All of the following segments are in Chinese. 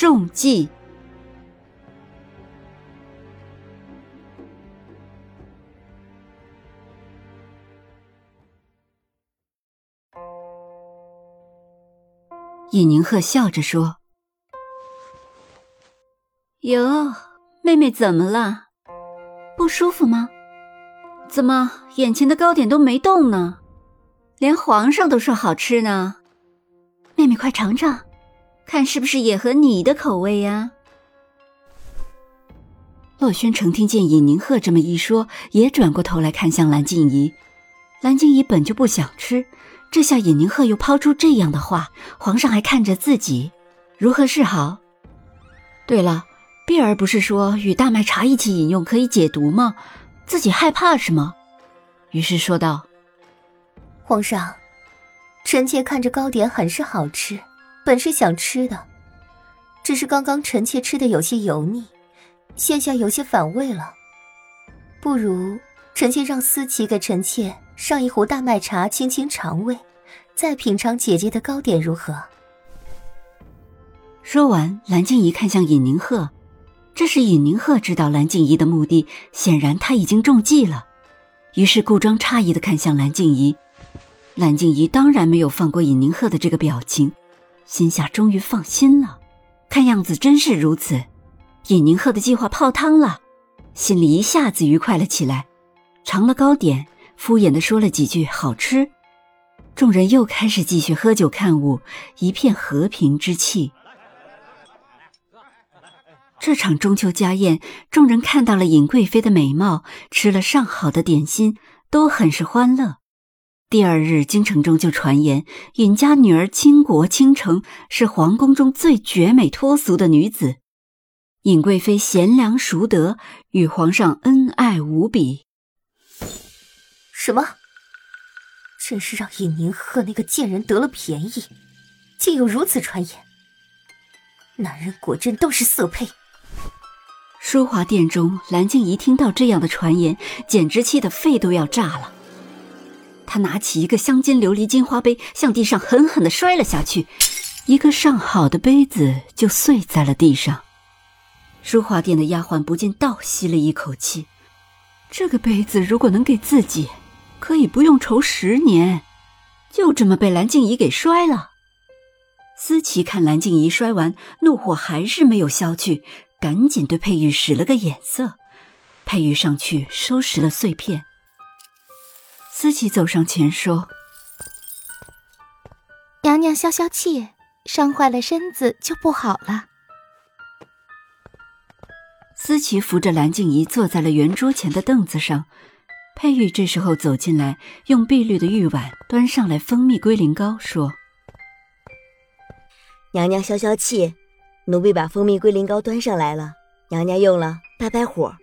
中计。尹宁鹤笑着说：“哟，妹妹怎么了？不舒服吗？怎么眼前的糕点都没动呢？连皇上都说好吃呢。妹妹，快尝尝。”看是不是也合你的口味呀？洛宣城听见尹宁鹤这么一说，也转过头来看向蓝静怡。蓝静怡本就不想吃，这下尹宁鹤又抛出这样的话，皇上还看着自己，如何是好？对了，碧儿不是说与大麦茶一起饮用可以解毒吗？自己害怕是吗？于是说道：“皇上，臣妾看着糕点很是好吃。”本是想吃的，只是刚刚臣妾吃的有些油腻，现下有些反胃了。不如臣妾让思琪给臣妾上一壶大麦茶，清清肠胃，再品尝姐姐的糕点，如何？说完，蓝静怡看向尹宁鹤，这是尹宁鹤知道蓝静怡的目的，显然他已经中计了，于是故装诧异的看向蓝静怡。蓝静怡当然没有放过尹宁鹤的这个表情。心下终于放心了，看样子真是如此。尹宁鹤的计划泡汤了，心里一下子愉快了起来。尝了糕点，敷衍的说了几句“好吃”，众人又开始继续喝酒看舞，一片和平之气。这场中秋家宴，众人看到了尹贵妃的美貌，吃了上好的点心，都很是欢乐。第二日，京城中就传言尹家女儿倾国倾城，是皇宫中最绝美脱俗的女子。尹贵妃贤良淑德，与皇上恩爱无比。什么？真是让尹宁鹤那个贱人得了便宜，竟有如此传言。男人果真都是色胚。淑华殿中，蓝静怡听到这样的传言，简直气得肺都要炸了。他拿起一个镶金琉璃金花杯，向地上狠狠的摔了下去，一个上好的杯子就碎在了地上。书画店的丫鬟不禁倒吸了一口气，这个杯子如果能给自己，可以不用愁十年。就这么被蓝静怡给摔了。思琪看蓝静怡摔完，怒火还是没有消去，赶紧对佩玉使了个眼色。佩玉上去收拾了碎片。思琪走上前说：“娘娘消消气，伤坏了身子就不好了。”思琪扶着蓝静怡坐在了圆桌前的凳子上。佩玉这时候走进来，用碧绿的玉碗端上来蜂蜜龟苓膏，说：“娘娘消消气，奴婢把蜂蜜龟苓膏端上来了，娘娘用了败败火。”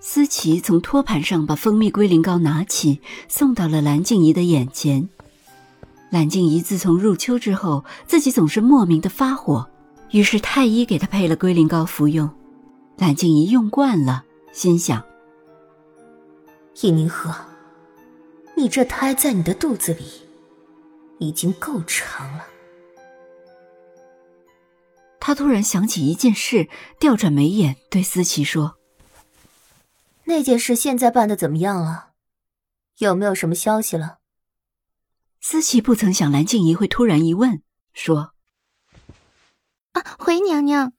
思琪从托盘上把蜂蜜龟苓膏拿起，送到了蓝静怡的眼前。蓝静怡自从入秋之后，自己总是莫名的发火，于是太医给她配了龟苓膏服用。蓝静怡用惯了，心想：尹宁河，你这胎在你的肚子里已经够长了。他突然想起一件事，调转眉眼对思琪说。那件事现在办的怎么样了？有没有什么消息了？思琪不曾想蓝静怡会突然一问，说：“啊，回娘娘，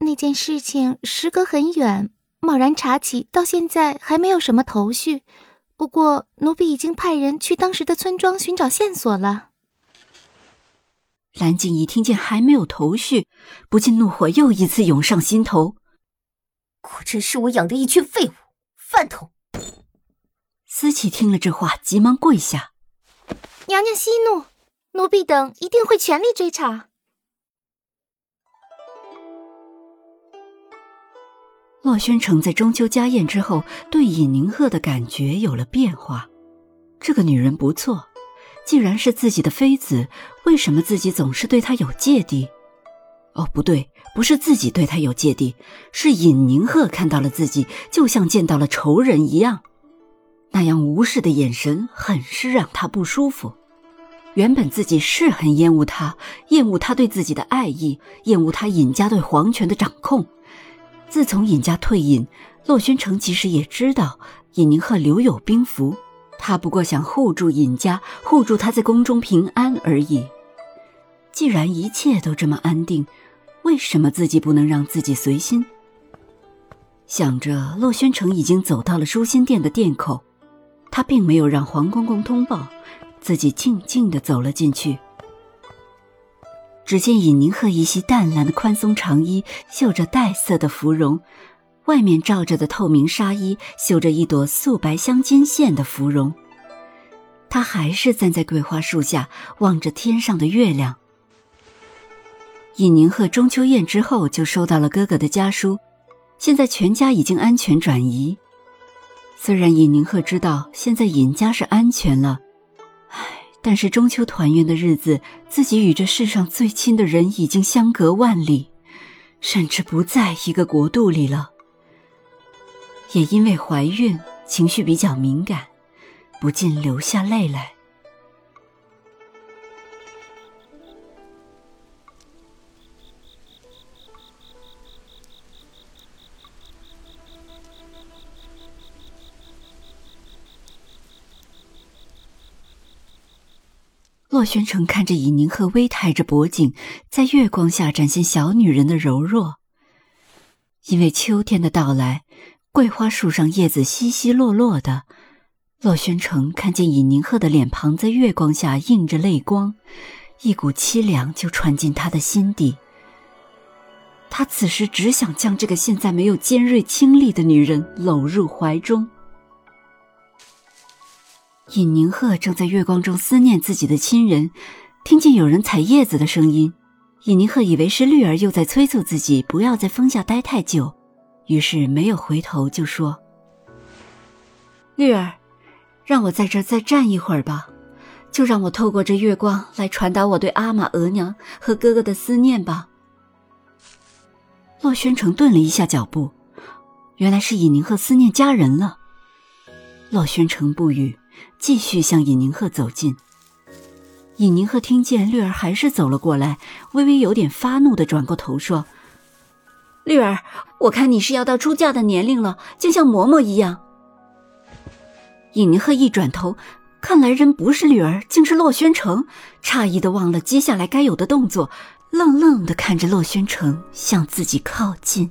那件事情时隔很远，贸然查起，到现在还没有什么头绪。不过奴婢已经派人去当时的村庄寻找线索了。”蓝静怡听见还没有头绪，不禁怒火又一次涌上心头。果真是我养的一群废物！饭桶。思琪听了这话，急忙跪下：“娘娘息怒，奴婢等一定会全力追查。”洛宣城在中秋家宴之后，对尹宁鹤的感觉有了变化。这个女人不错，既然是自己的妃子，为什么自己总是对她有芥蒂？哦，不对，不是自己对他有芥蒂，是尹宁鹤看到了自己，就像见到了仇人一样，那样无视的眼神，很是让他不舒服。原本自己是很厌恶他，厌恶他对自己的爱意，厌恶他尹家对皇权的掌控。自从尹家退隐，洛宣城其实也知道尹宁鹤留有兵符，他不过想护住尹家，护住他在宫中平安而已。既然一切都这么安定，为什么自己不能让自己随心？想着，洛宣城已经走到了舒心殿的殿口，他并没有让黄公公通报，自己静静的走了进去。只见尹宁鹤一袭淡蓝的宽松长衣，绣着黛色的芙蓉，外面罩着的透明纱衣绣着一朵素白镶金线的芙蓉。他还是站在桂花树下，望着天上的月亮。尹宁鹤中秋宴之后就收到了哥哥的家书，现在全家已经安全转移。虽然尹宁鹤知道现在尹家是安全了。唉但是中秋团圆的日子，自己与这世上最亲的人已经相隔万里，甚至不在一个国度里了。也因为怀孕，情绪比较敏感，不禁流下泪来。洛宣城看着尹宁鹤微抬着脖颈，在月光下展现小女人的柔弱。因为秋天的到来，桂花树上叶子稀稀落落的。洛宣城看见尹宁鹤的脸庞在月光下映着泪光，一股凄凉就传进他的心底。他此时只想将这个现在没有尖锐清丽的女人搂入怀中。尹宁鹤正在月光中思念自己的亲人，听见有人采叶子的声音，尹宁鹤以为是绿儿又在催促自己不要在风下待太久，于是没有回头就说：“绿儿，让我在这再站一会儿吧，就让我透过这月光来传达我对阿玛额娘和哥哥的思念吧。”洛宣城顿了一下脚步，原来是尹宁鹤思念家人了。洛宣城不语。继续向尹宁鹤走近。尹宁鹤听见绿儿还是走了过来，微微有点发怒的转过头说：“绿儿，我看你是要到出嫁的年龄了，竟像嬷嬷一样。”尹宁鹤一转头，看来人不是绿儿，竟是洛宣城，诧异的忘了接下来该有的动作，愣愣的看着洛宣城向自己靠近。